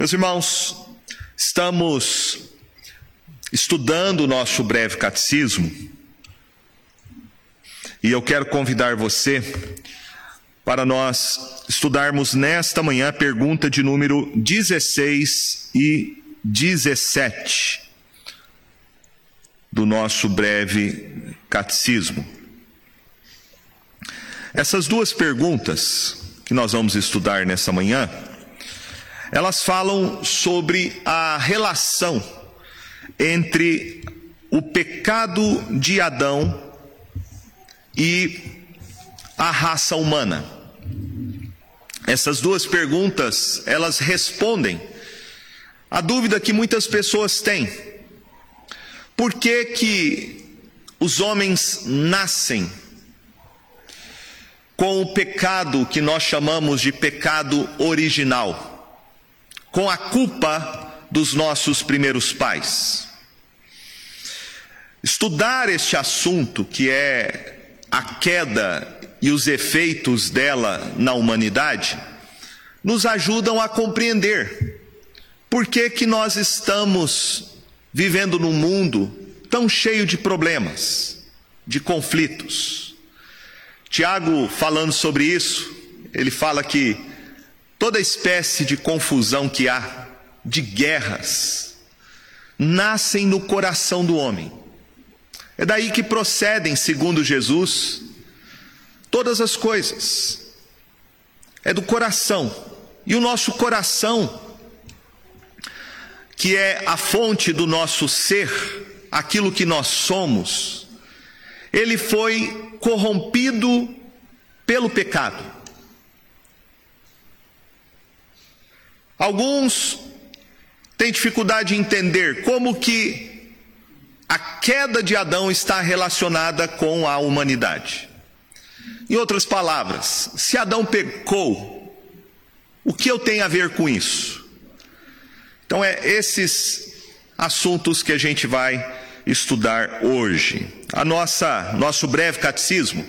Meus irmãos, estamos estudando o nosso breve catecismo e eu quero convidar você para nós estudarmos nesta manhã a pergunta de número 16 e 17 do nosso breve catecismo. Essas duas perguntas que nós vamos estudar nessa manhã, elas falam sobre a relação entre o pecado de Adão e a raça humana. Essas duas perguntas, elas respondem a dúvida que muitas pessoas têm. Por que que os homens nascem com o pecado que nós chamamos de pecado original, com a culpa dos nossos primeiros pais. Estudar este assunto, que é a queda e os efeitos dela na humanidade, nos ajudam a compreender por que que nós estamos vivendo num mundo tão cheio de problemas, de conflitos. Tiago, falando sobre isso, ele fala que toda espécie de confusão que há, de guerras, nascem no coração do homem. É daí que procedem, segundo Jesus, todas as coisas. É do coração. E o nosso coração, que é a fonte do nosso ser, aquilo que nós somos, ele foi corrompido pelo pecado. Alguns têm dificuldade em entender como que a queda de Adão está relacionada com a humanidade. Em outras palavras, se Adão pecou, o que eu tenho a ver com isso? Então é esses assuntos que a gente vai estudar hoje. A nossa nosso breve catecismo,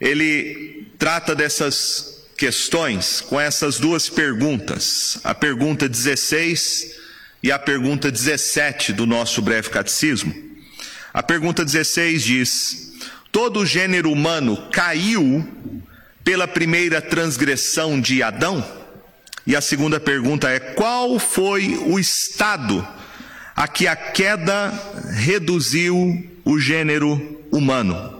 ele trata dessas questões com essas duas perguntas, a pergunta 16 e a pergunta 17 do nosso breve catecismo. A pergunta 16 diz: Todo o gênero humano caiu pela primeira transgressão de Adão? E a segunda pergunta é: qual foi o estado a que a queda reduziu o gênero humano.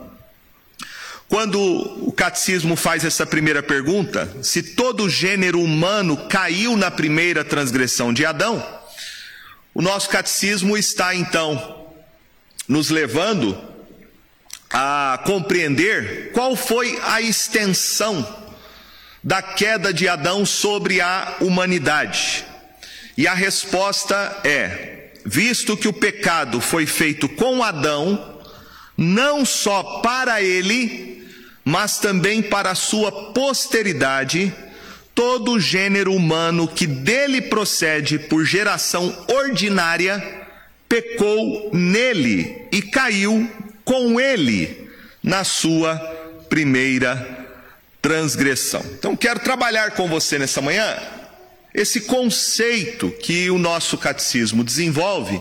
Quando o catecismo faz essa primeira pergunta, se todo o gênero humano caiu na primeira transgressão de Adão, o nosso catecismo está então nos levando a compreender qual foi a extensão da queda de Adão sobre a humanidade. E a resposta é: visto que o pecado foi feito com Adão, não só para ele, mas também para a sua posteridade, todo o gênero humano que dele procede por geração ordinária, pecou nele e caiu com ele na sua primeira transgressão. Então quero trabalhar com você nessa manhã esse conceito que o nosso catecismo desenvolve,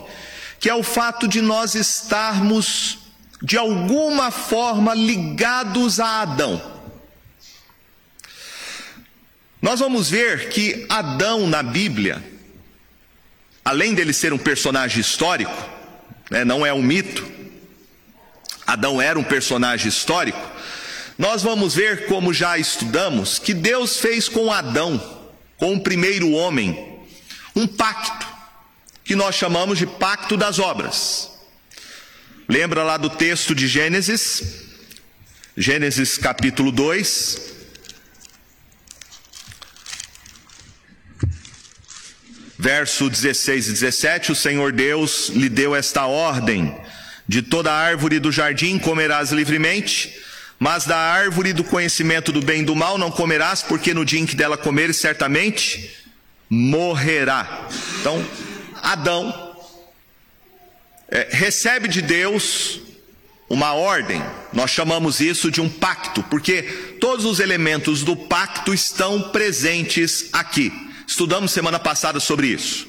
que é o fato de nós estarmos de alguma forma ligados a Adão. Nós vamos ver que Adão na Bíblia, além dele ser um personagem histórico, né, não é um mito, Adão era um personagem histórico, nós vamos ver, como já estudamos, que Deus fez com Adão com o primeiro homem, um pacto, que nós chamamos de pacto das obras. Lembra lá do texto de Gênesis? Gênesis capítulo 2. Verso 16 e 17: O Senhor Deus lhe deu esta ordem: De toda árvore do jardim comerás livremente mas da árvore do conhecimento do bem e do mal não comerás, porque no dia em que dela comeres, certamente morrerá. Então, Adão é, recebe de Deus uma ordem, nós chamamos isso de um pacto, porque todos os elementos do pacto estão presentes aqui. Estudamos semana passada sobre isso.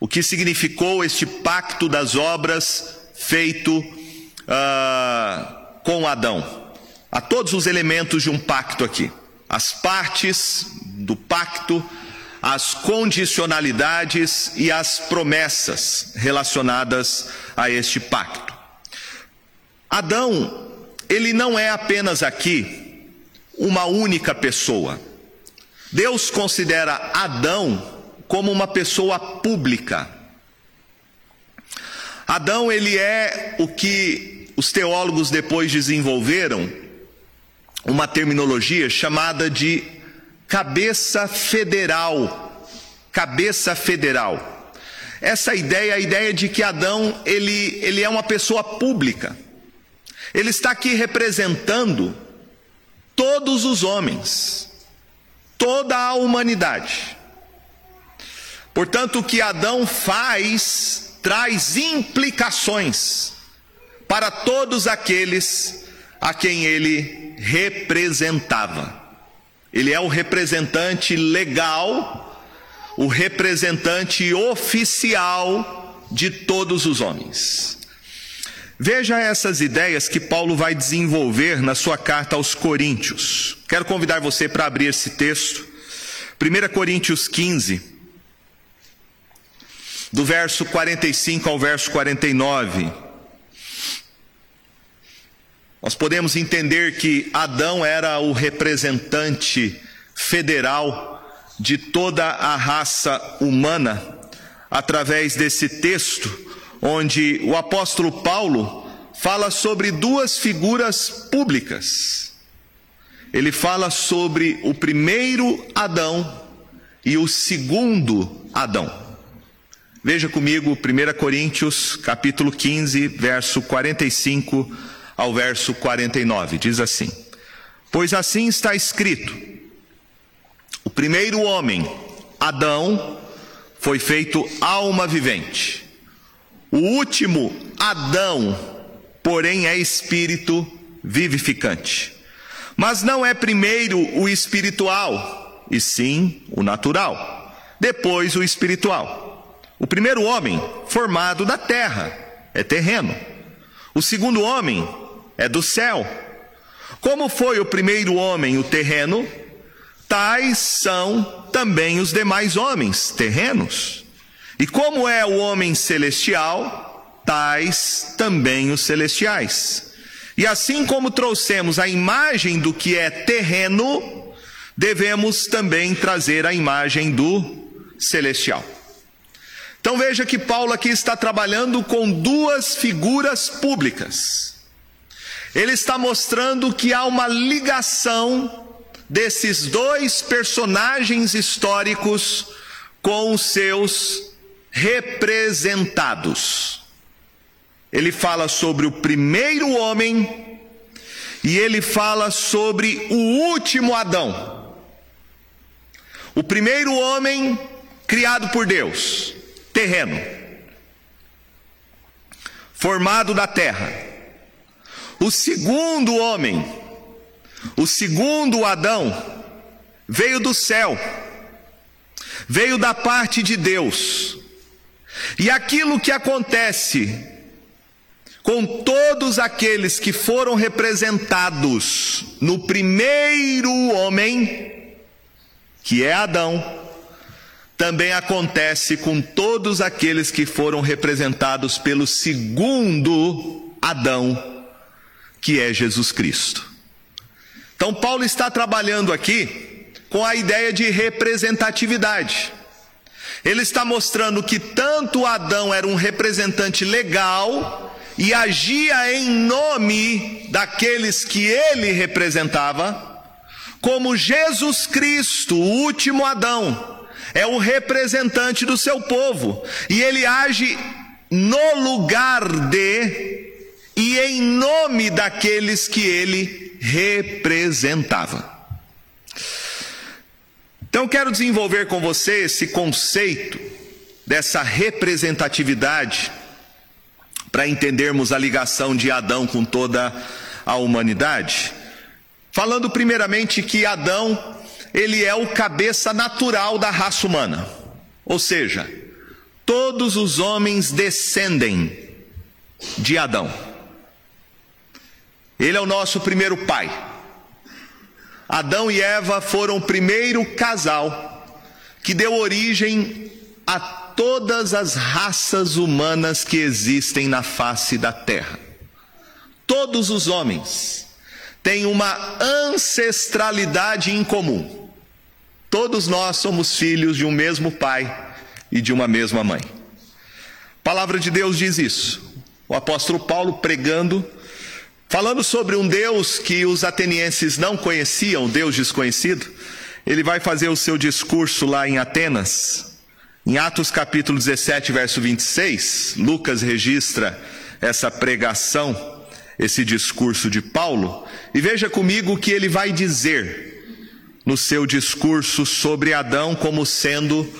O que significou este pacto das obras feito uh, com Adão. Há todos os elementos de um pacto aqui. As partes do pacto, as condicionalidades e as promessas relacionadas a este pacto. Adão, ele não é apenas aqui uma única pessoa. Deus considera Adão como uma pessoa pública. Adão, ele é o que os teólogos depois desenvolveram uma terminologia chamada de cabeça federal. Cabeça federal. Essa ideia a ideia de que Adão, ele, ele é uma pessoa pública. Ele está aqui representando todos os homens, toda a humanidade. Portanto, o que Adão faz traz implicações para todos aqueles a quem ele representava. Ele é o representante legal, o representante oficial de todos os homens. Veja essas ideias que Paulo vai desenvolver na sua carta aos Coríntios. Quero convidar você para abrir esse texto. 1 Coríntios 15, do verso 45 ao verso 49. Nós podemos entender que Adão era o representante federal de toda a raça humana, através desse texto, onde o apóstolo Paulo fala sobre duas figuras públicas. Ele fala sobre o primeiro Adão e o segundo Adão. Veja comigo 1 Coríntios, capítulo 15, verso 45 ao verso 49. Diz assim: Pois assim está escrito: O primeiro homem, Adão, foi feito alma vivente. O último, Adão, porém é espírito vivificante. Mas não é primeiro o espiritual, e sim o natural. Depois o espiritual. O primeiro homem, formado da terra, é terreno. O segundo homem é do céu. Como foi o primeiro homem, o terreno, tais são também os demais homens, terrenos. E como é o homem celestial, tais também os celestiais. E assim como trouxemos a imagem do que é terreno, devemos também trazer a imagem do celestial. Então veja que Paulo aqui está trabalhando com duas figuras públicas. Ele está mostrando que há uma ligação desses dois personagens históricos com os seus representados. Ele fala sobre o primeiro homem e ele fala sobre o último Adão. O primeiro homem criado por Deus terreno, formado da terra. O segundo homem, o segundo Adão, veio do céu, veio da parte de Deus. E aquilo que acontece com todos aqueles que foram representados no primeiro homem, que é Adão, também acontece com todos aqueles que foram representados pelo segundo Adão, que é Jesus Cristo. Então, Paulo está trabalhando aqui com a ideia de representatividade. Ele está mostrando que tanto Adão era um representante legal e agia em nome daqueles que ele representava, como Jesus Cristo, o último Adão, é o representante do seu povo, e ele age no lugar de e em nome daqueles que ele representava. Então, quero desenvolver com você esse conceito dessa representatividade para entendermos a ligação de Adão com toda a humanidade. Falando primeiramente que Adão ele é o cabeça natural da raça humana. Ou seja, todos os homens descendem de Adão. Ele é o nosso primeiro pai. Adão e Eva foram o primeiro casal que deu origem a todas as raças humanas que existem na face da terra. Todos os homens têm uma ancestralidade em comum. Todos nós somos filhos de um mesmo pai e de uma mesma mãe. A palavra de Deus diz isso. O apóstolo Paulo pregando, falando sobre um Deus que os atenienses não conheciam, Deus desconhecido, ele vai fazer o seu discurso lá em Atenas. Em Atos capítulo 17, verso 26, Lucas registra essa pregação, esse discurso de Paulo, e veja comigo o que ele vai dizer no seu discurso sobre Adão como sendo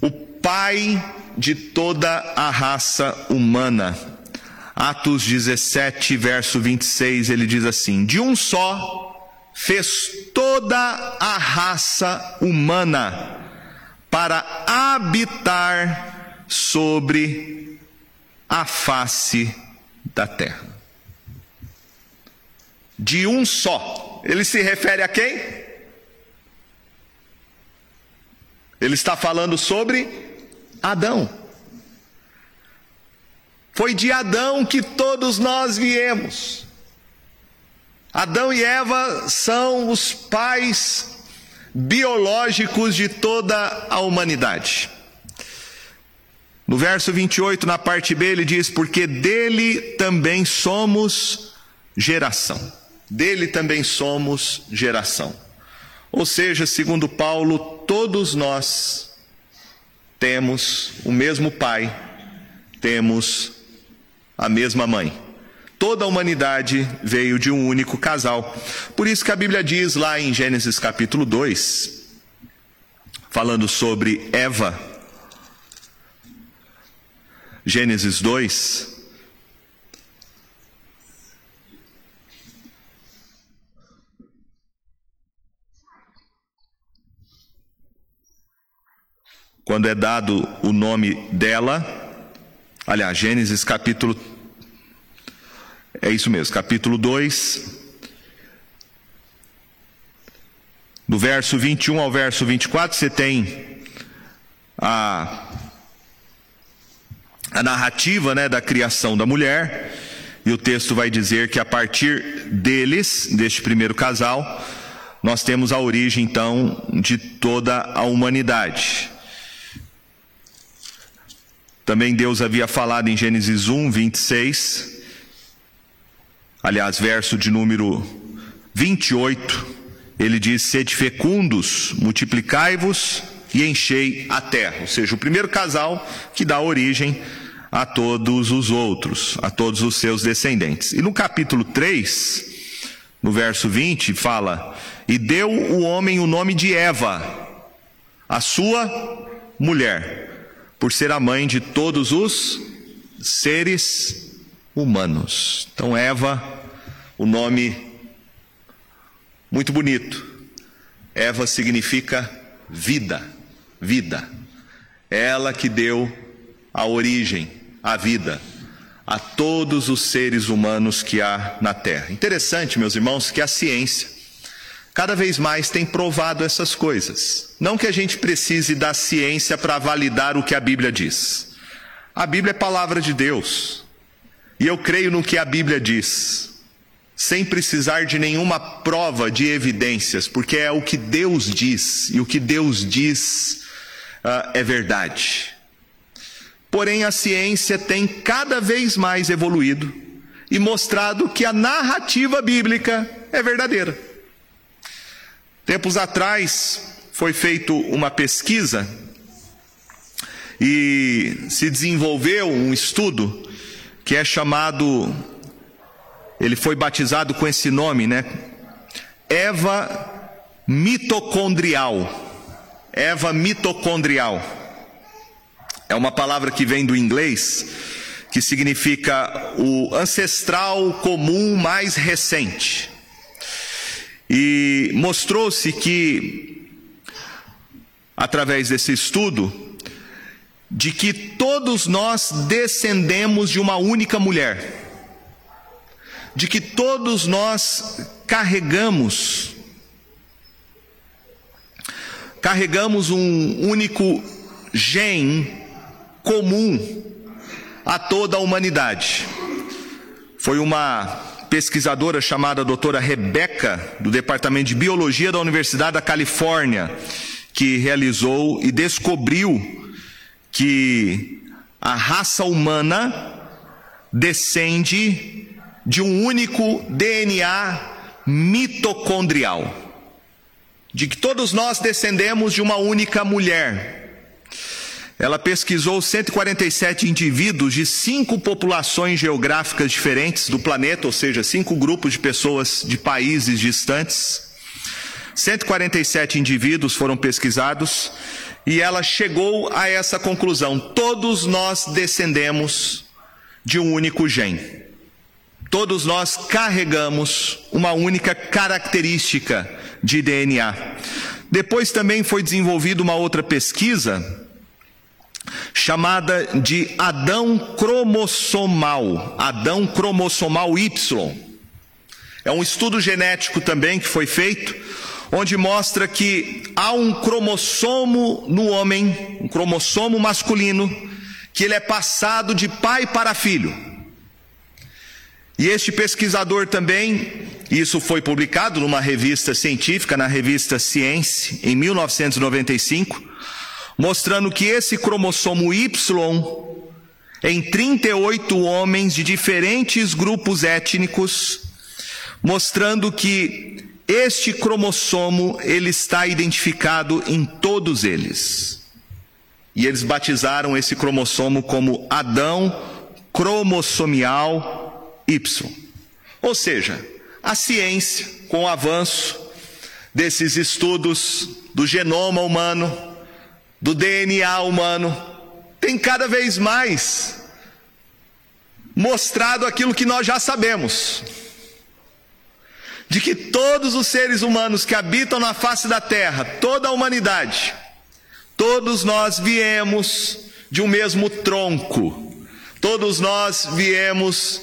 o pai de toda a raça humana. Atos 17, verso 26, ele diz assim: De um só fez toda a raça humana para habitar sobre a face da terra. De um só. Ele se refere a quem? Ele está falando sobre Adão. Foi de Adão que todos nós viemos. Adão e Eva são os pais biológicos de toda a humanidade. No verso 28, na parte B, ele diz: Porque dele também somos geração. Dele também somos geração. Ou seja, segundo Paulo, todos nós temos o mesmo pai, temos a mesma mãe. Toda a humanidade veio de um único casal. Por isso que a Bíblia diz lá em Gênesis capítulo 2, falando sobre Eva, Gênesis 2, quando é dado o nome dela, aliás, Gênesis capítulo é isso mesmo, capítulo 2, do verso 21 ao verso 24, você tem a, a narrativa né, da criação da mulher, e o texto vai dizer que a partir deles, deste primeiro casal, nós temos a origem então de toda a humanidade. Também Deus havia falado em Gênesis 1, 26, aliás, verso de número 28, ele diz: Sede fecundos, multiplicai-vos e enchei a terra. Ou seja, o primeiro casal que dá origem a todos os outros, a todos os seus descendentes. E no capítulo 3, no verso 20, fala: E deu o homem o nome de Eva, a sua mulher, por ser a mãe de todos os seres humanos. Então, Eva, o nome muito bonito. Eva significa vida, vida. Ela que deu a origem, a vida, a todos os seres humanos que há na Terra. Interessante, meus irmãos, que a ciência cada vez mais tem provado essas coisas. Não que a gente precise da ciência para validar o que a Bíblia diz. A Bíblia é palavra de Deus. E eu creio no que a Bíblia diz, sem precisar de nenhuma prova de evidências, porque é o que Deus diz, e o que Deus diz uh, é verdade. Porém, a ciência tem cada vez mais evoluído e mostrado que a narrativa bíblica é verdadeira. Tempos atrás foi feita uma pesquisa e se desenvolveu um estudo que é chamado, ele foi batizado com esse nome, né? Eva mitocondrial. Eva mitocondrial. É uma palavra que vem do inglês, que significa o ancestral comum mais recente. E mostrou-se que, através desse estudo, de que todos nós descendemos de uma única mulher, de que todos nós carregamos, carregamos um único gene comum a toda a humanidade. Foi uma pesquisadora chamada doutora Rebeca, do Departamento de Biologia da Universidade da Califórnia, que realizou e descobriu que a raça humana descende de um único DNA mitocondrial. De que todos nós descendemos de uma única mulher. Ela pesquisou 147 indivíduos de cinco populações geográficas diferentes do planeta, ou seja, cinco grupos de pessoas de países distantes. 147 indivíduos foram pesquisados e ela chegou a essa conclusão: todos nós descendemos de um único gene. Todos nós carregamos uma única característica de DNA. Depois também foi desenvolvida uma outra pesquisa chamada de Adão cromossomal, Adão cromossomal Y. É um estudo genético também que foi feito onde mostra que há um cromossomo no homem, um cromossomo masculino, que ele é passado de pai para filho. E este pesquisador também, isso foi publicado numa revista científica, na revista Science, em 1995, mostrando que esse cromossomo Y, em 38 homens de diferentes grupos étnicos, mostrando que este cromossomo, ele está identificado em todos eles. E eles batizaram esse cromossomo como Adão cromossomial Y. Ou seja, a ciência, com o avanço desses estudos do genoma humano, do DNA humano, tem cada vez mais mostrado aquilo que nós já sabemos. De que todos os seres humanos que habitam na face da terra, toda a humanidade, todos nós viemos de um mesmo tronco, todos nós viemos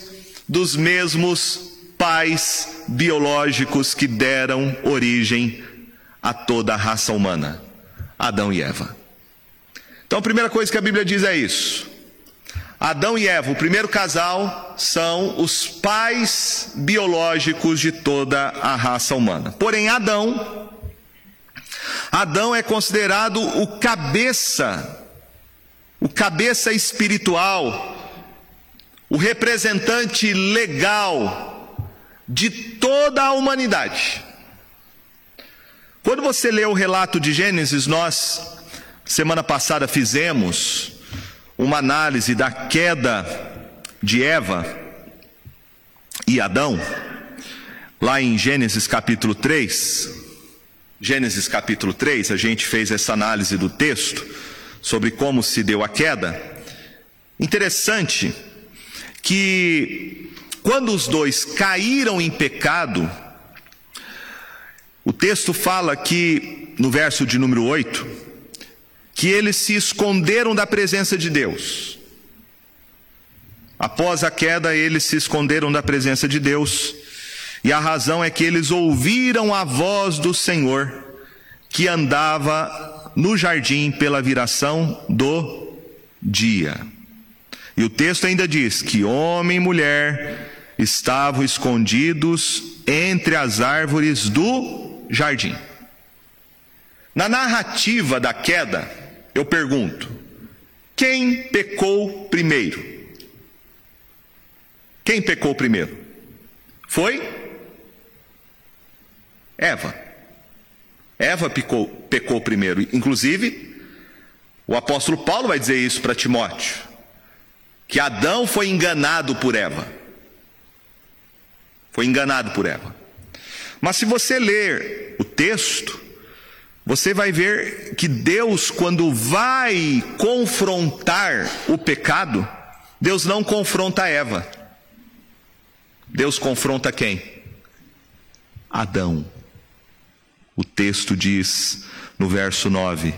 dos mesmos pais biológicos que deram origem a toda a raça humana, Adão e Eva. Então a primeira coisa que a Bíblia diz é isso. Adão e Eva, o primeiro casal, são os pais biológicos de toda a raça humana. Porém, Adão, Adão é considerado o cabeça, o cabeça espiritual, o representante legal de toda a humanidade. Quando você lê o relato de Gênesis, nós, semana passada, fizemos uma análise da queda de Eva e Adão, lá em Gênesis capítulo 3, Gênesis capítulo 3, a gente fez essa análise do texto sobre como se deu a queda. Interessante que quando os dois caíram em pecado, o texto fala que, no verso de número 8, que eles se esconderam da presença de Deus. Após a queda, eles se esconderam da presença de Deus, e a razão é que eles ouviram a voz do Senhor, que andava no jardim pela viração do dia. E o texto ainda diz que homem e mulher estavam escondidos entre as árvores do jardim. Na narrativa da queda, eu pergunto: quem pecou primeiro? Quem pecou primeiro? Foi Eva. Eva pecou, pecou primeiro. Inclusive, o apóstolo Paulo vai dizer isso para Timóteo: que Adão foi enganado por Eva. Foi enganado por Eva. Mas se você ler o texto, você vai ver que Deus, quando vai confrontar o pecado, Deus não confronta Eva. Deus confronta quem? Adão. O texto diz no verso 9: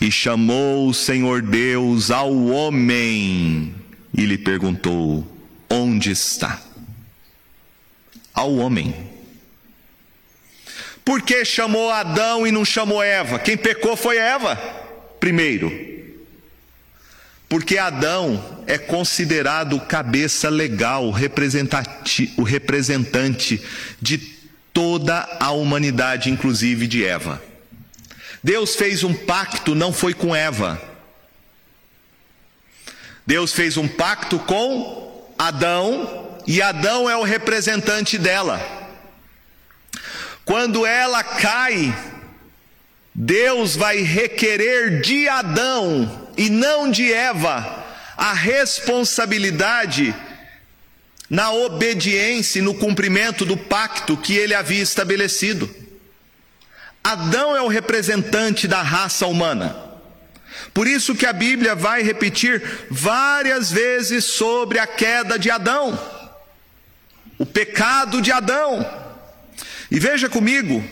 E chamou o Senhor Deus ao homem e lhe perguntou: Onde está? Ao homem. Por que chamou Adão e não chamou Eva? Quem pecou foi Eva, primeiro. Porque Adão é considerado cabeça legal, o representante de toda a humanidade, inclusive de Eva. Deus fez um pacto, não foi com Eva. Deus fez um pacto com Adão, e Adão é o representante dela. Quando ela cai, Deus vai requerer de Adão e não de Eva a responsabilidade na obediência e no cumprimento do pacto que ele havia estabelecido. Adão é o representante da raça humana. Por isso que a Bíblia vai repetir várias vezes sobre a queda de Adão, o pecado de Adão. E veja comigo,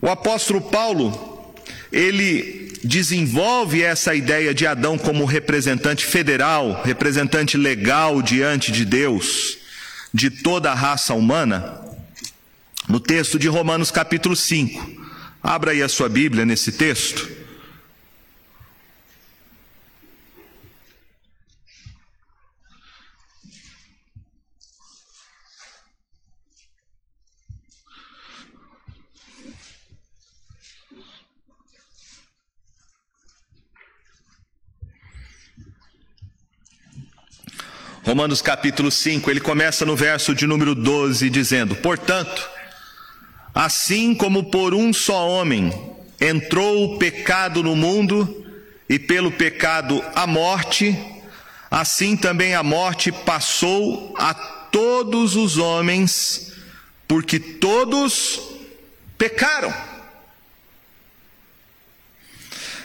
o apóstolo Paulo, ele desenvolve essa ideia de Adão como representante federal, representante legal diante de Deus, de toda a raça humana, no texto de Romanos capítulo 5. Abra aí a sua Bíblia nesse texto. Romanos capítulo 5, ele começa no verso de número 12, dizendo: Portanto, assim como por um só homem entrou o pecado no mundo, e pelo pecado a morte, assim também a morte passou a todos os homens, porque todos pecaram.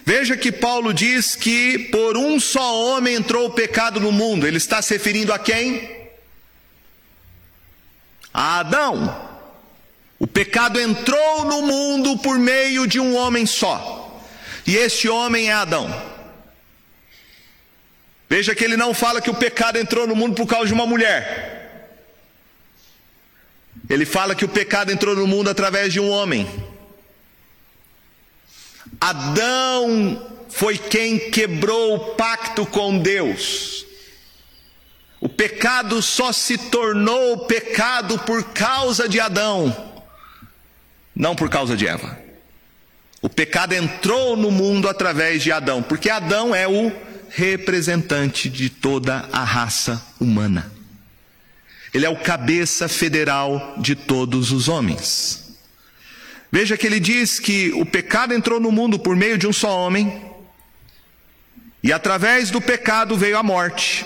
Veja que Paulo diz que por um só homem entrou o pecado no mundo. Ele está se referindo a quem? A Adão. O pecado entrou no mundo por meio de um homem só. E este homem é Adão. Veja que ele não fala que o pecado entrou no mundo por causa de uma mulher. Ele fala que o pecado entrou no mundo através de um homem. Adão foi quem quebrou o pacto com Deus. O pecado só se tornou pecado por causa de Adão, não por causa de Eva. O pecado entrou no mundo através de Adão, porque Adão é o representante de toda a raça humana. Ele é o cabeça federal de todos os homens. Veja que ele diz que o pecado entrou no mundo por meio de um só homem, e através do pecado veio a morte.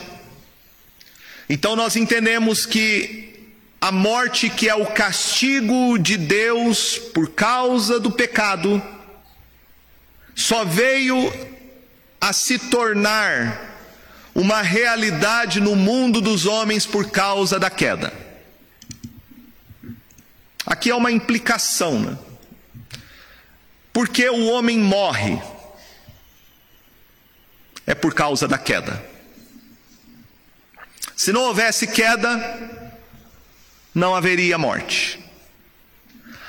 Então nós entendemos que a morte, que é o castigo de Deus por causa do pecado, só veio a se tornar uma realidade no mundo dos homens por causa da queda. Aqui é uma implicação, né? Por que o homem morre? É por causa da queda. Se não houvesse queda, não haveria morte.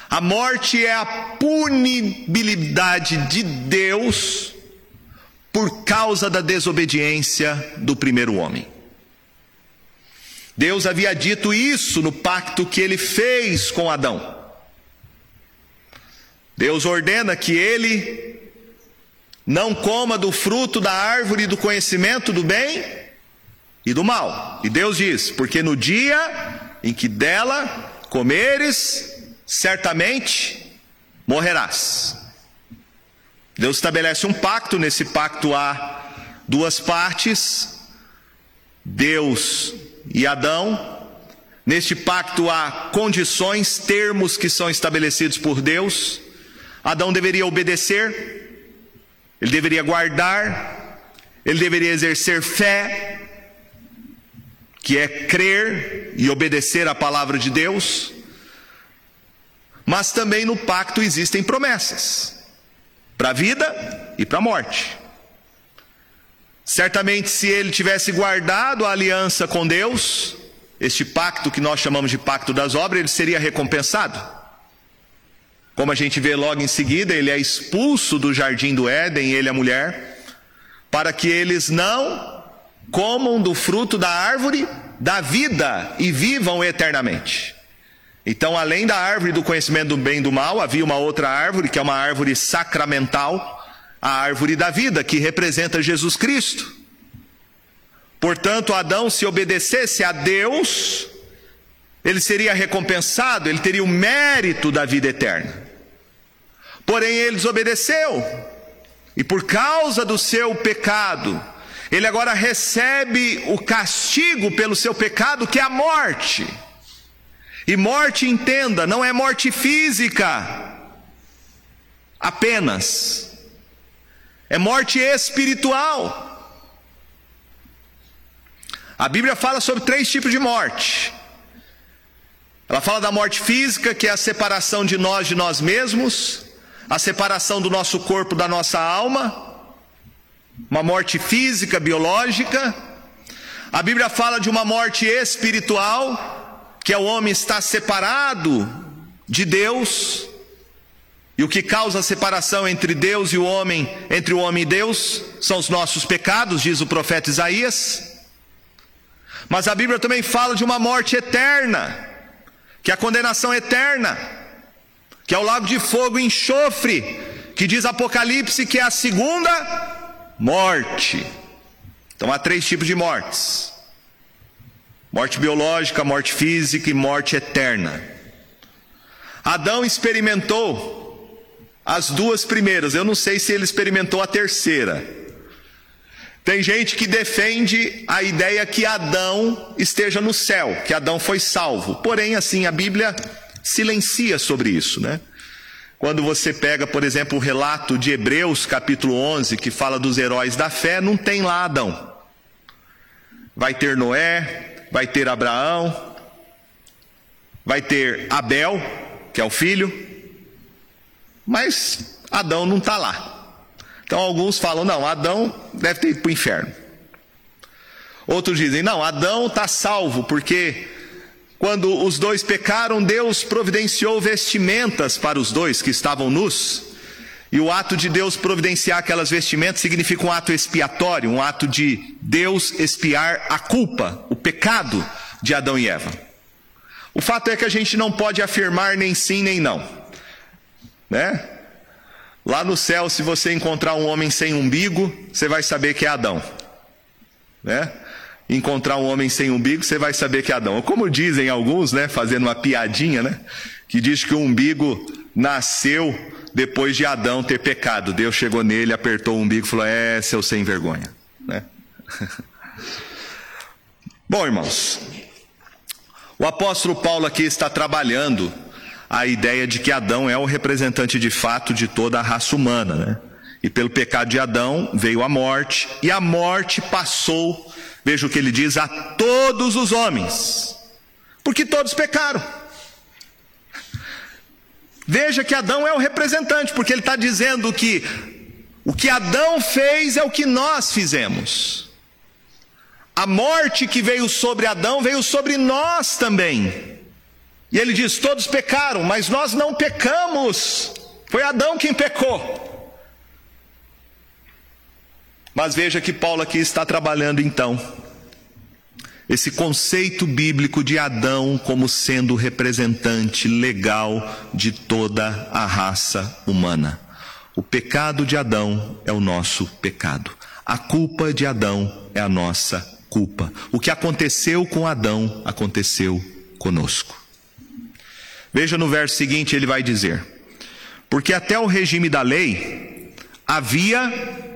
A morte é a punibilidade de Deus por causa da desobediência do primeiro homem. Deus havia dito isso no pacto que ele fez com Adão. Deus ordena que ele não coma do fruto da árvore do conhecimento do bem e do mal. E Deus diz: porque no dia em que dela comeres, certamente morrerás. Deus estabelece um pacto, nesse pacto há duas partes, Deus e Adão. Neste pacto há condições, termos que são estabelecidos por Deus. Adão deveria obedecer, ele deveria guardar, ele deveria exercer fé, que é crer e obedecer à palavra de Deus. Mas também no pacto existem promessas para a vida e para a morte. Certamente, se ele tivesse guardado a aliança com Deus, este pacto que nós chamamos de pacto das obras, ele seria recompensado. Como a gente vê logo em seguida, ele é expulso do jardim do Éden, ele e a mulher, para que eles não comam do fruto da árvore da vida e vivam eternamente. Então, além da árvore do conhecimento do bem e do mal, havia uma outra árvore, que é uma árvore sacramental, a árvore da vida, que representa Jesus Cristo. Portanto, Adão, se obedecesse a Deus, ele seria recompensado, ele teria o mérito da vida eterna. Porém, ele desobedeceu, e por causa do seu pecado, ele agora recebe o castigo pelo seu pecado, que é a morte. E morte, entenda, não é morte física apenas, é morte espiritual. A Bíblia fala sobre três tipos de morte. Ela fala da morte física, que é a separação de nós de nós mesmos, a separação do nosso corpo da nossa alma, uma morte física, biológica. A Bíblia fala de uma morte espiritual, que é o homem estar separado de Deus, e o que causa a separação entre Deus e o homem, entre o homem e Deus, são os nossos pecados, diz o profeta Isaías. Mas a Bíblia também fala de uma morte eterna, que é a condenação eterna, que é o lago de fogo e enxofre, que diz Apocalipse que é a segunda morte. Então há três tipos de mortes. Morte biológica, morte física e morte eterna. Adão experimentou as duas primeiras, eu não sei se ele experimentou a terceira. Tem gente que defende a ideia que Adão esteja no céu, que Adão foi salvo. Porém, assim, a Bíblia silencia sobre isso, né? Quando você pega, por exemplo, o relato de Hebreus, capítulo 11, que fala dos heróis da fé, não tem lá Adão. Vai ter Noé, vai ter Abraão, vai ter Abel, que é o filho, mas Adão não está lá. Então alguns falam: não, Adão deve ter ido para o inferno. Outros dizem: não, Adão está salvo, porque quando os dois pecaram, Deus providenciou vestimentas para os dois que estavam nus. E o ato de Deus providenciar aquelas vestimentas significa um ato expiatório, um ato de Deus expiar a culpa, o pecado de Adão e Eva. O fato é que a gente não pode afirmar nem sim nem não, né? Lá no céu, se você encontrar um homem sem umbigo, você vai saber que é Adão, né? Encontrar um homem sem umbigo, você vai saber que é Adão. Como dizem alguns, né? Fazendo uma piadinha, né? Que diz que o umbigo nasceu depois de Adão ter pecado. Deus chegou nele, apertou o umbigo e falou: É, seu sem vergonha. Né? Bom, irmãos, o apóstolo Paulo aqui está trabalhando a ideia de que Adão é o representante de fato de toda a raça humana, né? E pelo pecado de Adão veio a morte, e a morte passou, veja o que ele diz, a todos os homens, porque todos pecaram. Veja que Adão é o representante, porque ele está dizendo que o que Adão fez é o que nós fizemos. A morte que veio sobre Adão veio sobre nós também. E ele diz: todos pecaram, mas nós não pecamos. Foi Adão quem pecou. Mas veja que Paulo aqui está trabalhando então esse conceito bíblico de Adão como sendo representante legal de toda a raça humana. O pecado de Adão é o nosso pecado. A culpa de Adão é a nossa culpa. O que aconteceu com Adão aconteceu conosco. Veja no verso seguinte, ele vai dizer: Porque até o regime da lei havia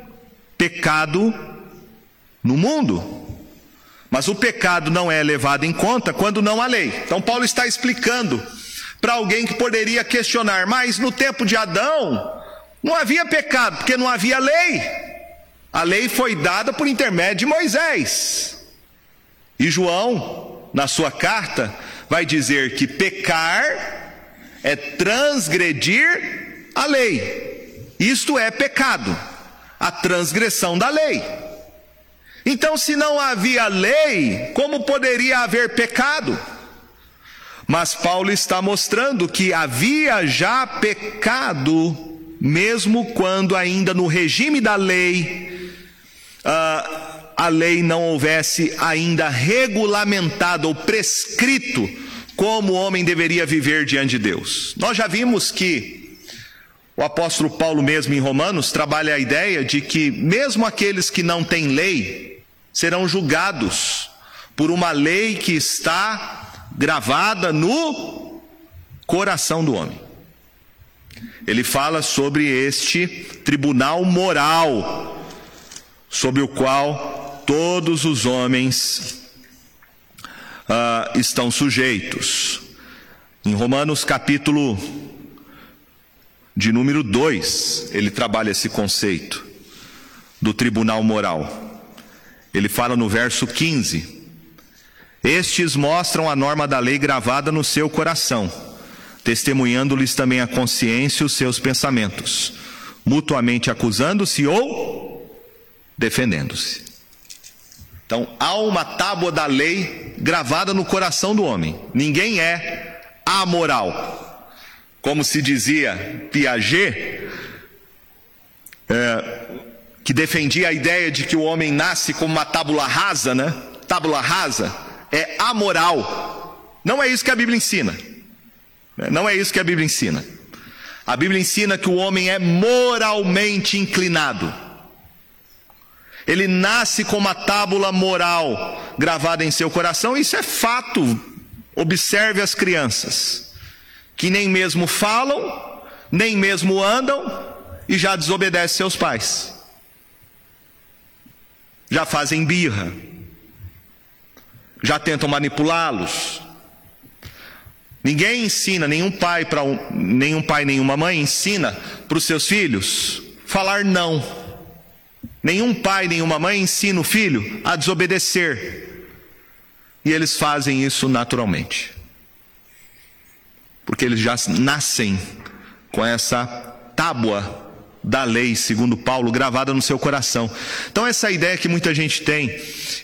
pecado no mundo mas o pecado não é levado em conta quando não há lei. Então, Paulo está explicando para alguém que poderia questionar, mas no tempo de Adão não havia pecado, porque não havia lei. A lei foi dada por intermédio de Moisés. E João, na sua carta, vai dizer que pecar é transgredir a lei. Isto é pecado, a transgressão da lei. Então, se não havia lei, como poderia haver pecado? Mas Paulo está mostrando que havia já pecado, mesmo quando ainda no regime da lei, uh, a lei não houvesse ainda regulamentado ou prescrito como o homem deveria viver diante de Deus. Nós já vimos que o apóstolo Paulo, mesmo em Romanos, trabalha a ideia de que, mesmo aqueles que não têm lei, serão julgados por uma lei que está gravada no coração do homem. Ele fala sobre este tribunal moral, sobre o qual todos os homens uh, estão sujeitos. Em Romanos capítulo de número 2, ele trabalha esse conceito do tribunal moral. Ele fala no verso 15: Estes mostram a norma da lei gravada no seu coração, testemunhando-lhes também a consciência e os seus pensamentos, mutuamente acusando-se ou defendendo-se. Então, há uma tábua da lei gravada no coração do homem. Ninguém é amoral. Como se dizia Piaget, é, que defendia a ideia de que o homem nasce como uma tábula rasa, né? Tábula rasa é amoral. Não é isso que a Bíblia ensina. Não é isso que a Bíblia ensina. A Bíblia ensina que o homem é moralmente inclinado. Ele nasce com uma tábula moral gravada em seu coração, isso é fato. Observe as crianças, que nem mesmo falam, nem mesmo andam e já desobedecem seus pais. Já fazem birra, já tentam manipulá-los. Ninguém ensina, nenhum pai para um, nenhum pai, nenhuma mãe ensina para os seus filhos falar não. Nenhum pai, nenhuma mãe ensina o filho a desobedecer. E eles fazem isso naturalmente. Porque eles já nascem com essa tábua da lei, segundo Paulo, gravada no seu coração. Então, essa ideia que muita gente tem,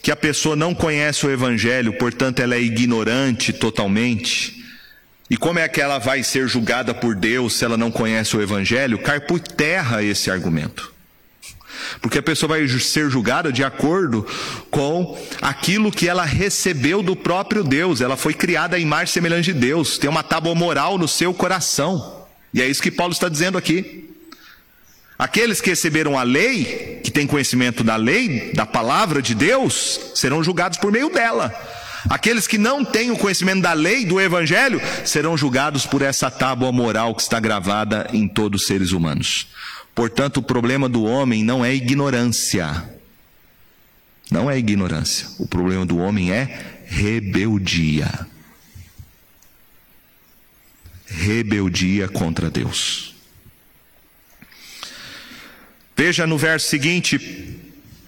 que a pessoa não conhece o Evangelho, portanto, ela é ignorante totalmente. E como é que ela vai ser julgada por Deus se ela não conhece o Evangelho? Cai por terra esse argumento. Porque a pessoa vai ser julgada de acordo com aquilo que ela recebeu do próprio Deus. Ela foi criada à imagem semelhante de Deus. Tem uma tábua moral no seu coração. E é isso que Paulo está dizendo aqui. Aqueles que receberam a lei, que têm conhecimento da lei, da palavra de Deus, serão julgados por meio dela. Aqueles que não têm o conhecimento da lei, do evangelho, serão julgados por essa tábua moral que está gravada em todos os seres humanos. Portanto, o problema do homem não é ignorância. Não é ignorância. O problema do homem é rebeldia. Rebeldia contra Deus. Veja no verso seguinte,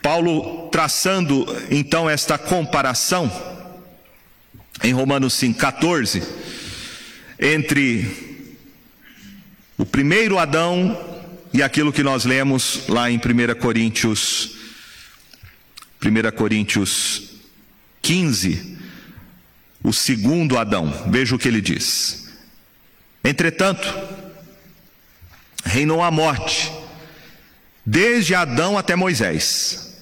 Paulo traçando então esta comparação em Romanos 5,14 entre o primeiro Adão e aquilo que nós lemos lá em 1 Coríntios, 1 Coríntios 15, o segundo Adão, veja o que ele diz. Entretanto, reinou a morte, desde Adão até Moisés,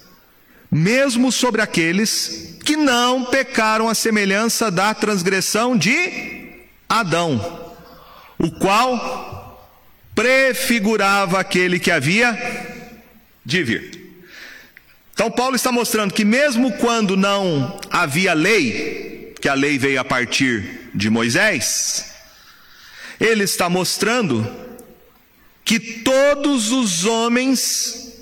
mesmo sobre aqueles que não pecaram a semelhança da transgressão de Adão, o qual prefigurava aquele que havia de vir. Então, Paulo está mostrando que, mesmo quando não havia lei, que a lei veio a partir de Moisés, ele está mostrando que todos os homens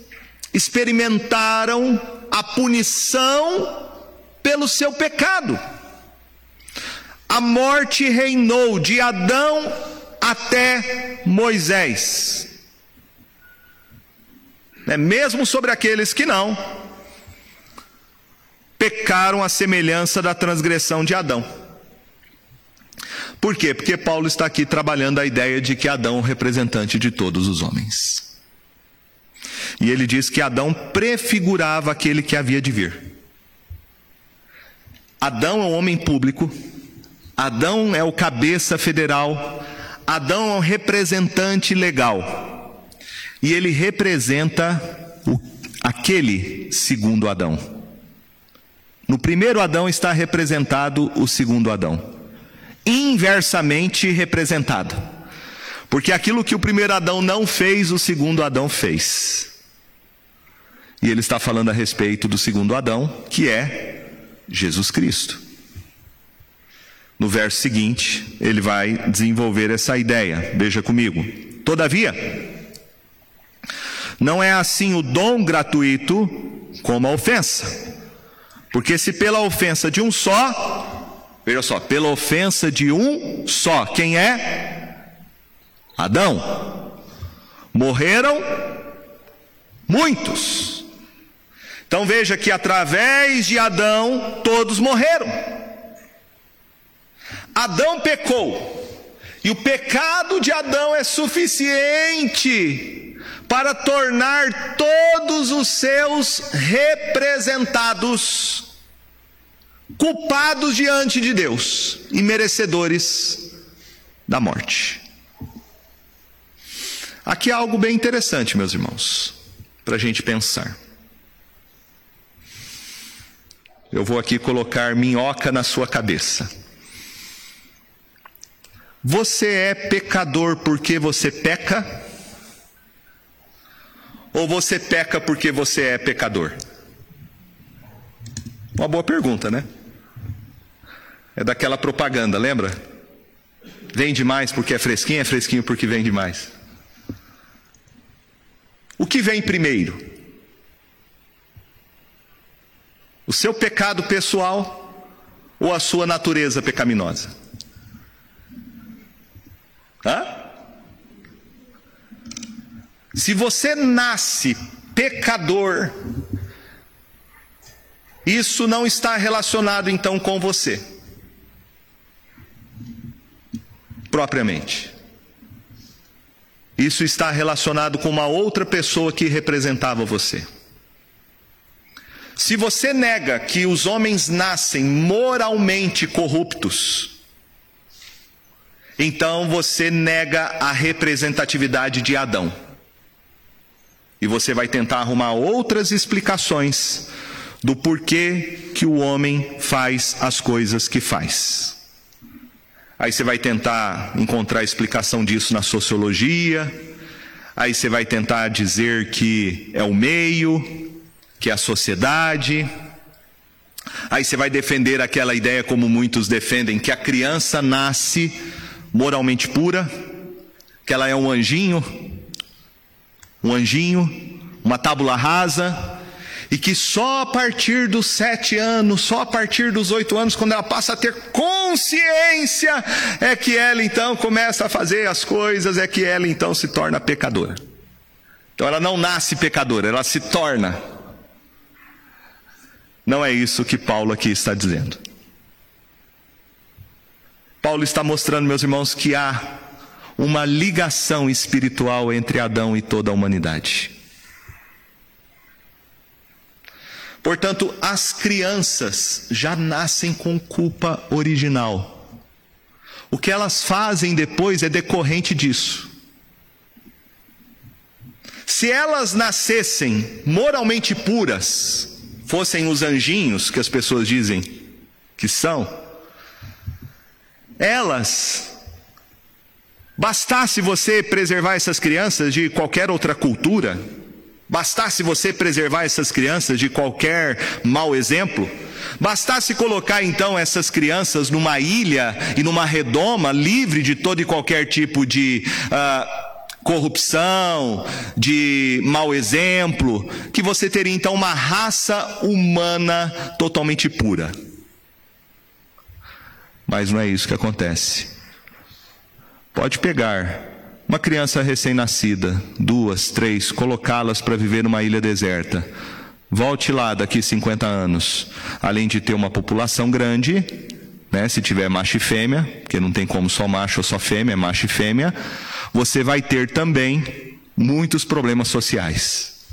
experimentaram a punição pelo seu pecado. A morte reinou de Adão até Moisés. É mesmo sobre aqueles que não pecaram a semelhança da transgressão de Adão. Por quê? Porque Paulo está aqui trabalhando a ideia de que Adão é o representante de todos os homens. E ele diz que Adão prefigurava aquele que havia de vir. Adão é um homem público, Adão é o cabeça federal, Adão é um representante legal. E ele representa o, aquele segundo Adão. No primeiro Adão está representado o segundo Adão. Inversamente representado. Porque aquilo que o primeiro Adão não fez, o segundo Adão fez. E ele está falando a respeito do segundo Adão, que é Jesus Cristo. No verso seguinte, ele vai desenvolver essa ideia. Veja comigo. Todavia, não é assim o dom gratuito como a ofensa. Porque se pela ofensa de um só, veja só, pela ofensa de um só, quem é? Adão. Morreram muitos. Então veja que através de Adão todos morreram. Adão pecou. E o pecado de Adão é suficiente para tornar todos os seus representados culpados diante de Deus e merecedores da morte. Aqui há algo bem interessante, meus irmãos, para a gente pensar. Eu vou aqui colocar minhoca na sua cabeça. Você é pecador porque você peca? Ou você peca porque você é pecador? Uma boa pergunta, né? É daquela propaganda, lembra? Vende mais porque é fresquinho, é fresquinho porque vende mais. O que vem primeiro? O seu pecado pessoal ou a sua natureza pecaminosa? Hã? Se você nasce pecador, isso não está relacionado então com você, propriamente. Isso está relacionado com uma outra pessoa que representava você. Se você nega que os homens nascem moralmente corruptos, então você nega a representatividade de Adão. E você vai tentar arrumar outras explicações do porquê que o homem faz as coisas que faz. Aí você vai tentar encontrar explicação disso na sociologia, aí você vai tentar dizer que é o meio, que é a sociedade. Aí você vai defender aquela ideia, como muitos defendem, que a criança nasce moralmente pura, que ela é um anjinho, um anjinho, uma tábula rasa, e que só a partir dos sete anos, só a partir dos oito anos, quando ela passa a ter consciência, é que ela então começa a fazer as coisas, é que ela então se torna pecadora. Então ela não nasce pecadora, ela se torna. Não é isso que Paulo aqui está dizendo. Paulo está mostrando, meus irmãos, que há uma ligação espiritual entre Adão e toda a humanidade. Portanto, as crianças já nascem com culpa original. O que elas fazem depois é decorrente disso. Se elas nascessem moralmente puras, fossem os anjinhos que as pessoas dizem que são, elas, bastasse você preservar essas crianças de qualquer outra cultura, bastasse você preservar essas crianças de qualquer mau exemplo, bastasse colocar então essas crianças numa ilha e numa redoma livre de todo e qualquer tipo de. Uh, corrupção, de mau exemplo, que você teria então uma raça humana totalmente pura. Mas não é isso que acontece. Pode pegar uma criança recém-nascida, duas, três, colocá-las para viver numa ilha deserta. Volte lá daqui 50 anos. Além de ter uma população grande, né? Se tiver macho e fêmea, porque não tem como só macho ou só fêmea, é macho e fêmea, você vai ter também muitos problemas sociais.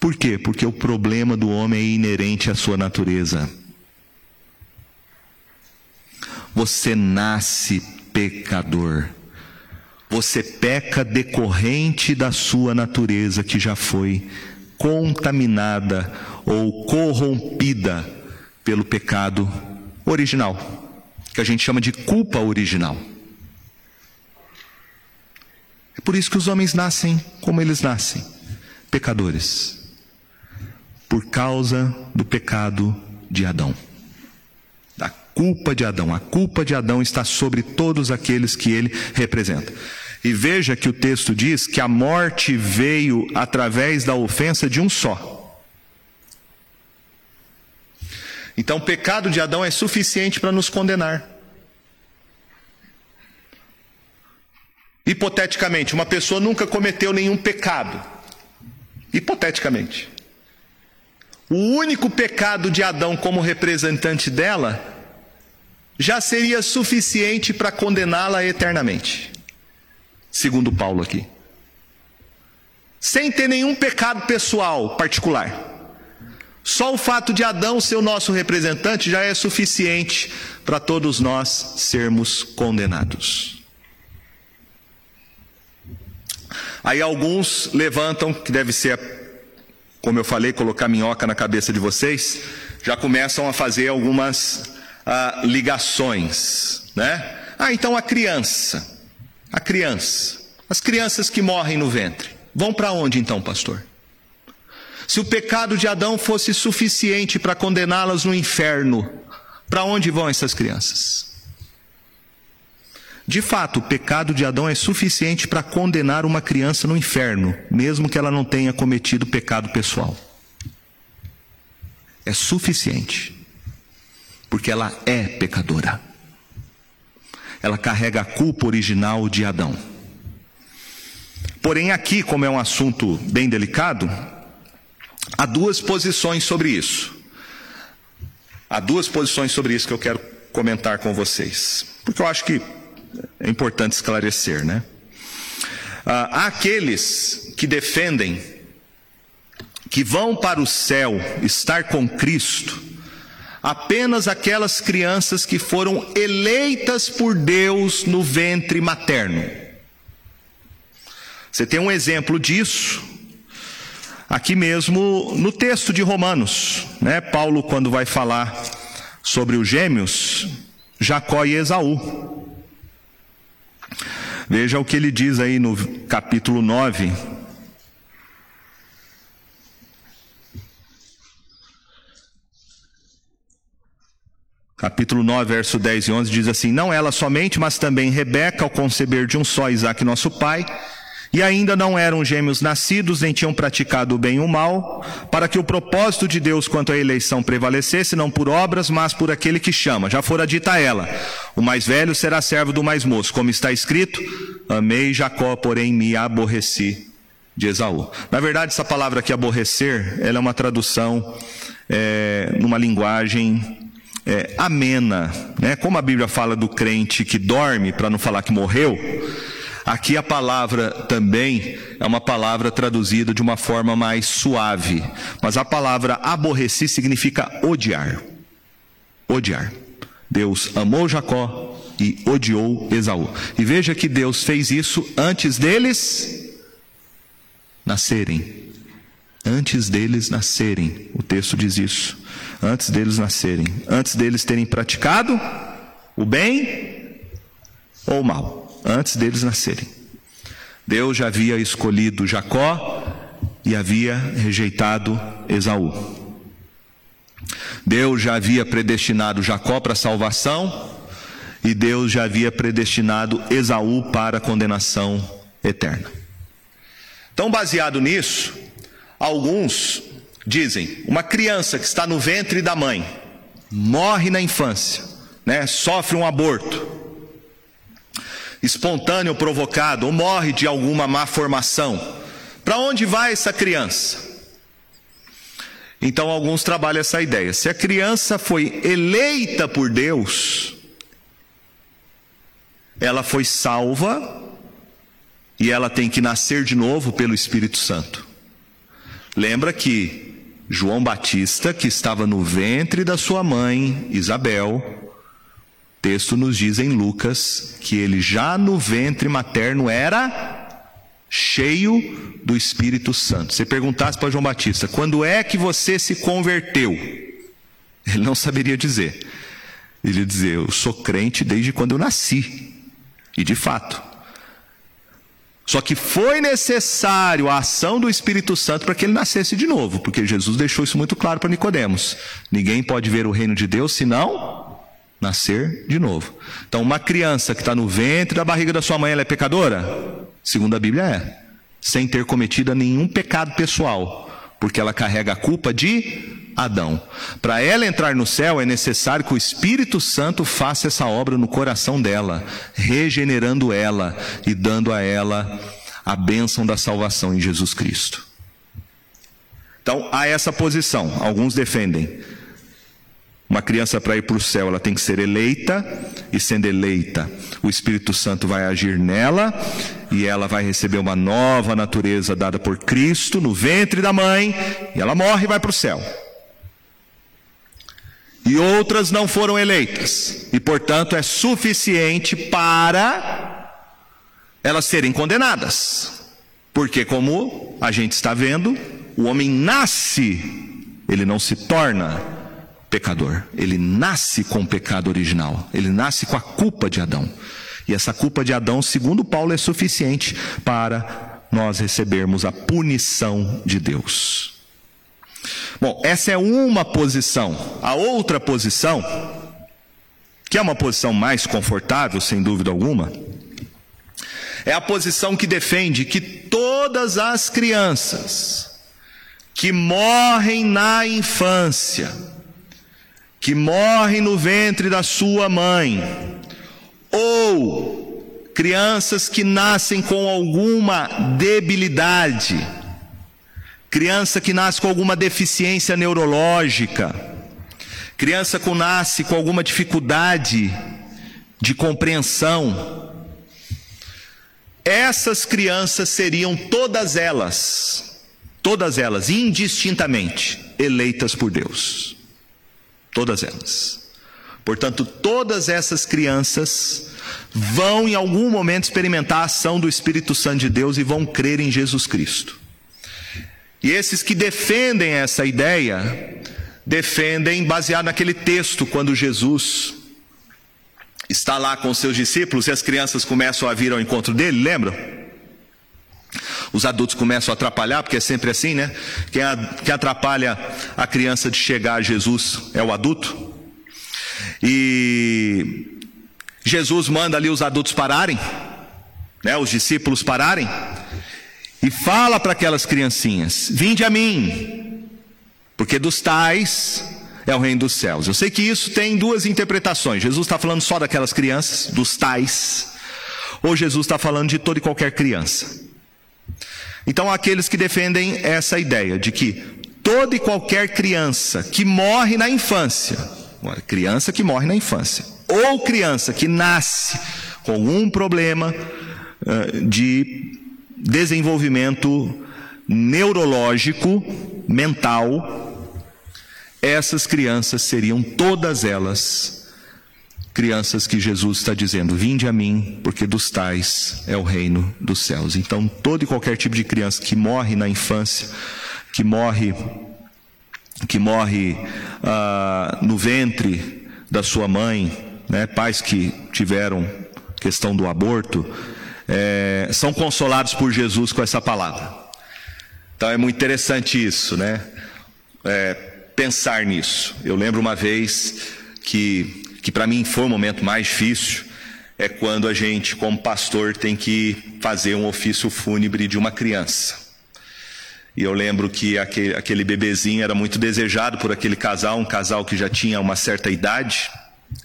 Por quê? Porque o problema do homem é inerente à sua natureza. Você nasce pecador. Você peca decorrente da sua natureza que já foi contaminada ou corrompida pelo pecado original, que a gente chama de culpa original. É por isso que os homens nascem como eles nascem, pecadores, por causa do pecado de Adão. Culpa de Adão. A culpa de Adão está sobre todos aqueles que ele representa. E veja que o texto diz que a morte veio através da ofensa de um só. Então, o pecado de Adão é suficiente para nos condenar. Hipoteticamente, uma pessoa nunca cometeu nenhum pecado. Hipoteticamente. O único pecado de Adão como representante dela já seria suficiente para condená-la eternamente. Segundo Paulo aqui. Sem ter nenhum pecado pessoal particular. Só o fato de Adão ser o nosso representante já é suficiente para todos nós sermos condenados. Aí alguns levantam, que deve ser, como eu falei, colocar minhoca na cabeça de vocês, já começam a fazer algumas ah, ligações, né? Ah, então a criança, a criança, as crianças que morrem no ventre, vão para onde então, pastor? Se o pecado de Adão fosse suficiente para condená-las no inferno, para onde vão essas crianças? De fato, o pecado de Adão é suficiente para condenar uma criança no inferno, mesmo que ela não tenha cometido pecado pessoal. É suficiente, porque ela é pecadora. Ela carrega a culpa original de Adão. Porém, aqui, como é um assunto bem delicado, há duas posições sobre isso. Há duas posições sobre isso que eu quero comentar com vocês, porque eu acho que é importante esclarecer, né? Ah, há aqueles que defendem que vão para o céu estar com Cristo apenas aquelas crianças que foram eleitas por Deus no ventre materno. Você tem um exemplo disso aqui mesmo no texto de Romanos, né? Paulo quando vai falar sobre os gêmeos, Jacó e Esaú. Veja o que ele diz aí no capítulo 9. Capítulo 9, verso 10 e 11 diz assim: Não ela somente, mas também Rebeca, ao conceber de um só Isaac, nosso pai, e ainda não eram gêmeos nascidos, nem tinham praticado o bem e o mal, para que o propósito de Deus quanto à eleição prevalecesse, não por obras, mas por aquele que chama. Já fora dita ela: o mais velho será servo do mais moço, como está escrito: Amei Jacó, porém me aborreci de Esaú. Na verdade, essa palavra aqui, aborrecer, ela é uma tradução é, numa linguagem é, amena, né? Como a Bíblia fala do crente que dorme, para não falar que morreu. Aqui a palavra também é uma palavra traduzida de uma forma mais suave, mas a palavra aborreci significa odiar. Odiar. Deus amou Jacó e odiou Esaú. E veja que Deus fez isso antes deles nascerem. Antes deles nascerem. O texto diz isso. Antes deles nascerem. Antes deles terem praticado o bem ou o mal antes deles nascerem. Deus já havia escolhido Jacó e havia rejeitado Esaú. Deus já havia predestinado Jacó para a salvação e Deus já havia predestinado Esaú para a condenação eterna. Então, baseado nisso, alguns dizem: uma criança que está no ventre da mãe morre na infância, né, sofre um aborto espontâneo provocado ou morre de alguma má formação, para onde vai essa criança? Então, alguns trabalham essa ideia. Se a criança foi eleita por Deus, ela foi salva e ela tem que nascer de novo pelo Espírito Santo. Lembra que João Batista, que estava no ventre da sua mãe, Isabel, texto nos diz em Lucas que ele já no ventre materno era cheio do Espírito Santo. Se perguntasse para João Batista, quando é que você se converteu? Ele não saberia dizer. Ele ia dizer, eu sou crente desde quando eu nasci. E de fato. Só que foi necessário a ação do Espírito Santo para que ele nascesse de novo, porque Jesus deixou isso muito claro para Nicodemos. Ninguém pode ver o reino de Deus senão nascer de novo. Então, uma criança que está no ventre da barriga da sua mãe, ela é pecadora? Segundo a Bíblia é, sem ter cometido nenhum pecado pessoal, porque ela carrega a culpa de Adão. Para ela entrar no céu é necessário que o Espírito Santo faça essa obra no coração dela, regenerando ela e dando a ela a bênção da salvação em Jesus Cristo. Então, há essa posição. Alguns defendem uma criança para ir para o céu, ela tem que ser eleita, e sendo eleita, o Espírito Santo vai agir nela, e ela vai receber uma nova natureza dada por Cristo no ventre da mãe, e ela morre e vai para o céu. E outras não foram eleitas, e portanto é suficiente para elas serem condenadas. Porque, como a gente está vendo, o homem nasce, ele não se torna pecador. Ele nasce com o pecado original. Ele nasce com a culpa de Adão. E essa culpa de Adão, segundo Paulo, é suficiente para nós recebermos a punição de Deus. Bom, essa é uma posição. A outra posição, que é uma posição mais confortável, sem dúvida alguma, é a posição que defende que todas as crianças que morrem na infância, que morrem no ventre da sua mãe, ou crianças que nascem com alguma debilidade, criança que nasce com alguma deficiência neurológica, criança que nasce com alguma dificuldade de compreensão, essas crianças seriam todas elas, todas elas, indistintamente, eleitas por Deus. Todas elas. Portanto, todas essas crianças vão em algum momento experimentar a ação do Espírito Santo de Deus e vão crer em Jesus Cristo. E esses que defendem essa ideia, defendem baseado naquele texto, quando Jesus está lá com seus discípulos e as crianças começam a vir ao encontro dele, lembram? Os adultos começam a atrapalhar, porque é sempre assim, né? Quem, atrapalha a criança de chegar a Jesus é o adulto. E Jesus manda ali os adultos pararem, né? Os discípulos pararem e fala para aquelas criancinhas: Vinde a mim, porque dos tais é o reino dos céus. Eu sei que isso tem duas interpretações. Jesus está falando só daquelas crianças, dos tais, ou Jesus está falando de toda e qualquer criança. Então, há aqueles que defendem essa ideia de que toda e qualquer criança que morre na infância, criança que morre na infância, ou criança que nasce com algum problema uh, de desenvolvimento neurológico, mental, essas crianças seriam todas elas crianças que Jesus está dizendo: Vinde a mim, porque dos tais é o reino dos céus. Então, todo e qualquer tipo de criança que morre na infância, que morre, que morre ah, no ventre da sua mãe, né, pais que tiveram questão do aborto, é, são consolados por Jesus com essa palavra. Então é muito interessante isso, né? É, pensar nisso. Eu lembro uma vez que que para mim foi o momento mais difícil, é quando a gente, como pastor, tem que fazer um ofício fúnebre de uma criança. E eu lembro que aquele, aquele bebezinho era muito desejado por aquele casal, um casal que já tinha uma certa idade,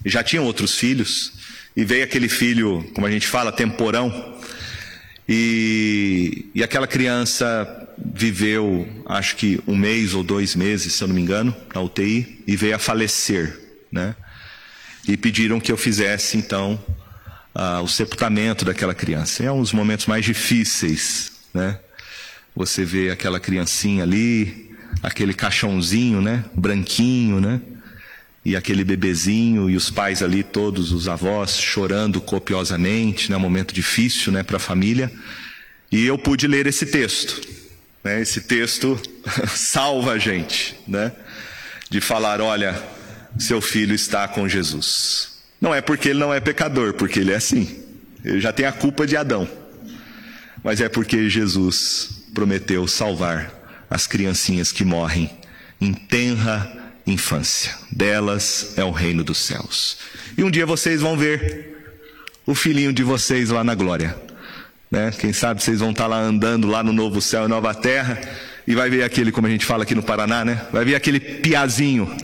já tinham outros filhos, e veio aquele filho, como a gente fala, temporão, e, e aquela criança viveu, acho que um mês ou dois meses, se eu não me engano, na UTI e veio a falecer, né? E pediram que eu fizesse então o sepultamento daquela criança. É um dos momentos mais difíceis, né? Você vê aquela criancinha ali, aquele caixãozinho, né? Branquinho, né? E aquele bebezinho e os pais ali, todos os avós chorando copiosamente, né? Um momento difícil, né? Para a família. E eu pude ler esse texto. Né? Esse texto salva a gente, né? De falar, olha, seu filho está com Jesus. Não é porque ele não é pecador, porque ele é assim. Ele já tem a culpa de Adão. Mas é porque Jesus prometeu salvar as criancinhas que morrem em tenra infância. Delas é o reino dos céus. E um dia vocês vão ver o filhinho de vocês lá na glória. Né? Quem sabe vocês vão estar lá andando lá no novo céu e nova terra e vai ver aquele, como a gente fala aqui no Paraná, né? Vai ver aquele piazinho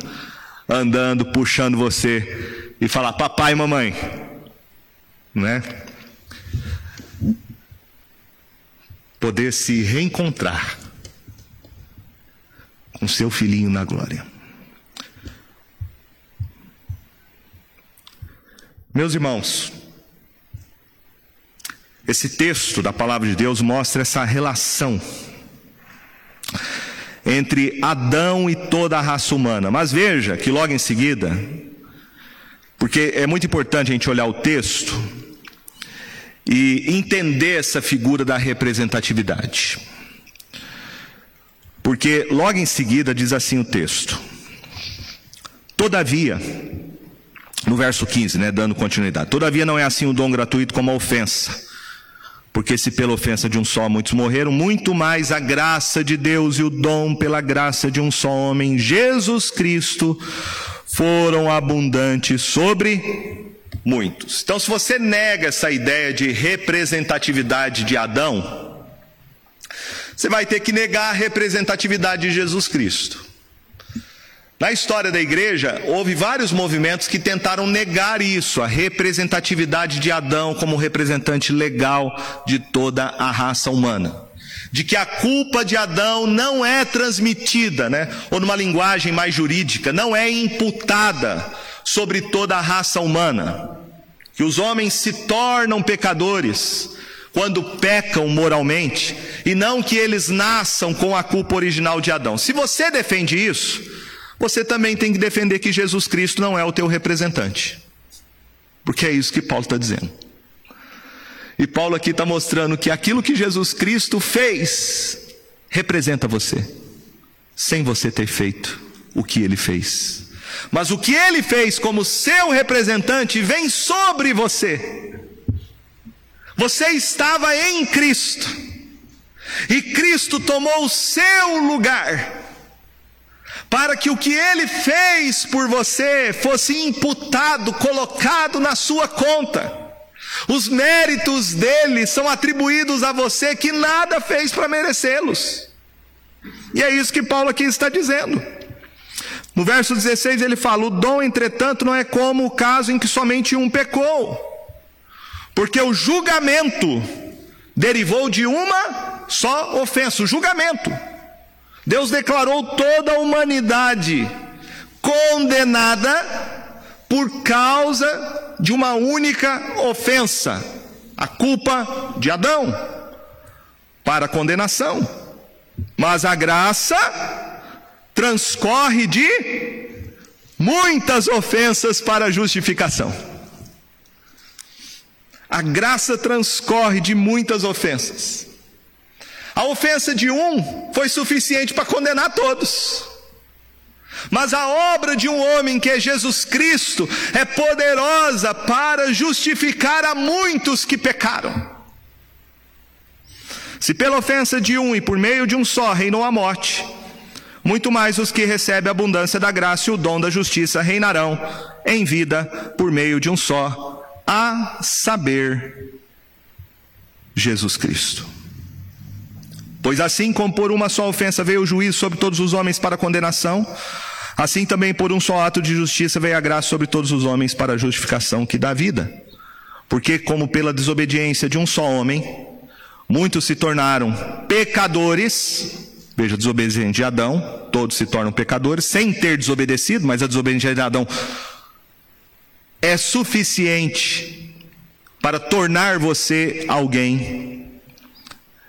andando, puxando você e falar: "Papai mamãe". Né? Poder se reencontrar com seu filhinho na glória. Meus irmãos, esse texto da palavra de Deus mostra essa relação entre Adão e toda a raça humana. Mas veja que logo em seguida, porque é muito importante a gente olhar o texto e entender essa figura da representatividade. Porque logo em seguida diz assim o texto: Todavia, no verso 15, né, dando continuidade, todavia não é assim o dom gratuito como a ofensa. Porque se pela ofensa de um só muitos morreram, muito mais a graça de Deus e o dom pela graça de um só homem, Jesus Cristo, foram abundantes sobre muitos. Então, se você nega essa ideia de representatividade de Adão, você vai ter que negar a representatividade de Jesus Cristo. Na história da igreja, houve vários movimentos que tentaram negar isso, a representatividade de Adão como representante legal de toda a raça humana. De que a culpa de Adão não é transmitida, né? Ou numa linguagem mais jurídica, não é imputada sobre toda a raça humana. Que os homens se tornam pecadores quando pecam moralmente, e não que eles nasçam com a culpa original de Adão. Se você defende isso, você também tem que defender que Jesus Cristo não é o teu representante. Porque é isso que Paulo está dizendo. E Paulo aqui está mostrando que aquilo que Jesus Cristo fez representa você, sem você ter feito o que ele fez. Mas o que ele fez como seu representante vem sobre você. Você estava em Cristo, e Cristo tomou o seu lugar para que o que ele fez por você fosse imputado, colocado na sua conta. Os méritos dele são atribuídos a você que nada fez para merecê-los. E é isso que Paulo aqui está dizendo. No verso 16 ele fala: O dom, entretanto, não é como o caso em que somente um pecou, porque o julgamento derivou de uma só ofensa o julgamento. Deus declarou toda a humanidade condenada por causa de uma única ofensa, a culpa de Adão, para condenação. Mas a graça transcorre de muitas ofensas para justificação. A graça transcorre de muitas ofensas. A ofensa de um foi suficiente para condenar todos. Mas a obra de um homem que é Jesus Cristo é poderosa para justificar a muitos que pecaram. Se pela ofensa de um e por meio de um só reinou a morte, muito mais os que recebem a abundância da graça e o dom da justiça reinarão em vida por meio de um só, a saber, Jesus Cristo. Pois assim como por uma só ofensa veio o juízo sobre todos os homens para condenação, assim também por um só ato de justiça veio a graça sobre todos os homens para a justificação que dá vida. Porque como pela desobediência de um só homem Muitos se tornaram pecadores, veja, desobediente de Adão, todos se tornam pecadores, sem ter desobedecido, mas a desobediência de Adão é suficiente para tornar você alguém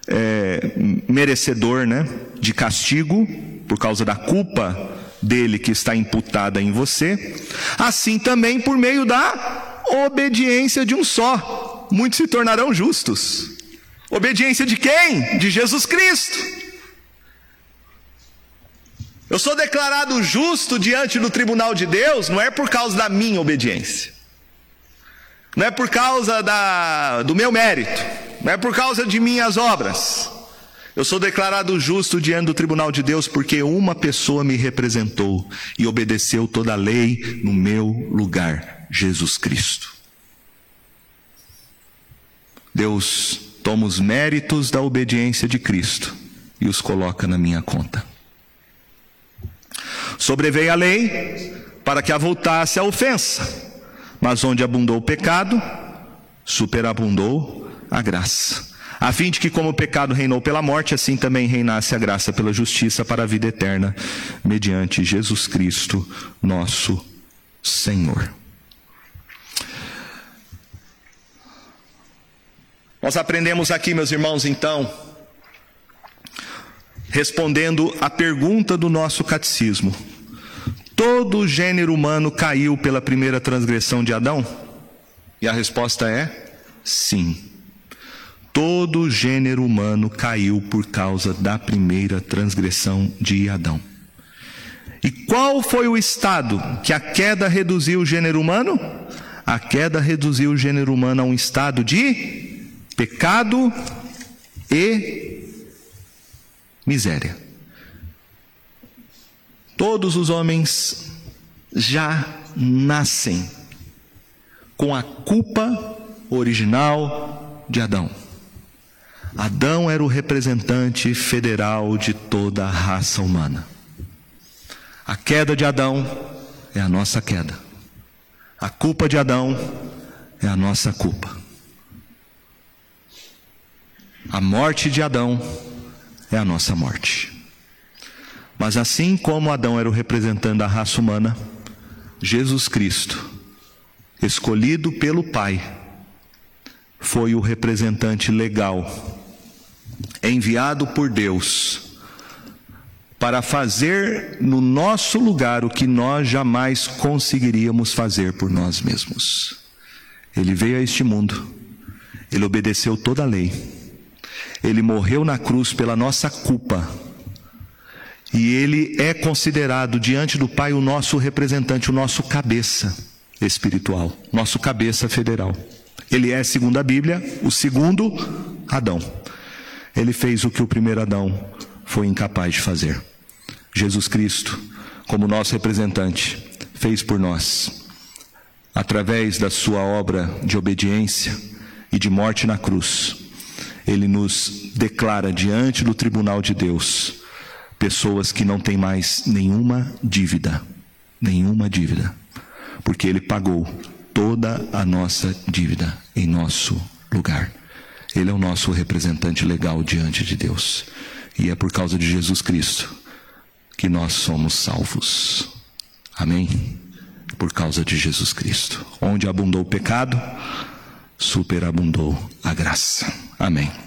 é, merecedor né, de castigo por causa da culpa dele que está imputada em você, assim também por meio da obediência de um só, muitos se tornarão justos. Obediência de quem? De Jesus Cristo. Eu sou declarado justo diante do tribunal de Deus, não é por causa da minha obediência, não é por causa da, do meu mérito, não é por causa de minhas obras. Eu sou declarado justo diante do tribunal de Deus porque uma pessoa me representou e obedeceu toda a lei no meu lugar, Jesus Cristo. Deus toma os méritos da obediência de Cristo e os coloca na minha conta. Sobreveio a lei para que avultasse a ofensa, mas onde abundou o pecado, superabundou a graça a fim de que, como o pecado reinou pela morte, assim também reinasse a graça pela justiça para a vida eterna, mediante Jesus Cristo, nosso Senhor. Nós aprendemos aqui, meus irmãos, então, respondendo a pergunta do nosso catecismo: todo o gênero humano caiu pela primeira transgressão de Adão? E a resposta é sim. Todo o gênero humano caiu por causa da primeira transgressão de Adão. E qual foi o estado que a queda reduziu o gênero humano? A queda reduziu o gênero humano a um estado de pecado e miséria. Todos os homens já nascem com a culpa original de Adão. Adão era o representante federal de toda a raça humana. A queda de Adão é a nossa queda. A culpa de Adão é a nossa culpa. A morte de Adão é a nossa morte. Mas assim como Adão era o representante da raça humana, Jesus Cristo, escolhido pelo Pai, foi o representante legal enviado por Deus para fazer no nosso lugar o que nós jamais conseguiríamos fazer por nós mesmos. Ele veio a este mundo, ele obedeceu toda a lei, ele morreu na cruz pela nossa culpa, e ele é considerado diante do Pai o nosso representante, o nosso cabeça espiritual, nosso cabeça federal. Ele é, segundo a Bíblia, o segundo Adão. Ele fez o que o primeiro Adão foi incapaz de fazer. Jesus Cristo, como nosso representante, fez por nós, através da sua obra de obediência e de morte na cruz, ele nos declara diante do tribunal de Deus pessoas que não têm mais nenhuma dívida, nenhuma dívida, porque ele pagou toda a nossa dívida em nosso lugar. Ele é o nosso representante legal diante de Deus. E é por causa de Jesus Cristo que nós somos salvos. Amém? Por causa de Jesus Cristo. Onde abundou o pecado, superabundou a graça. Amém.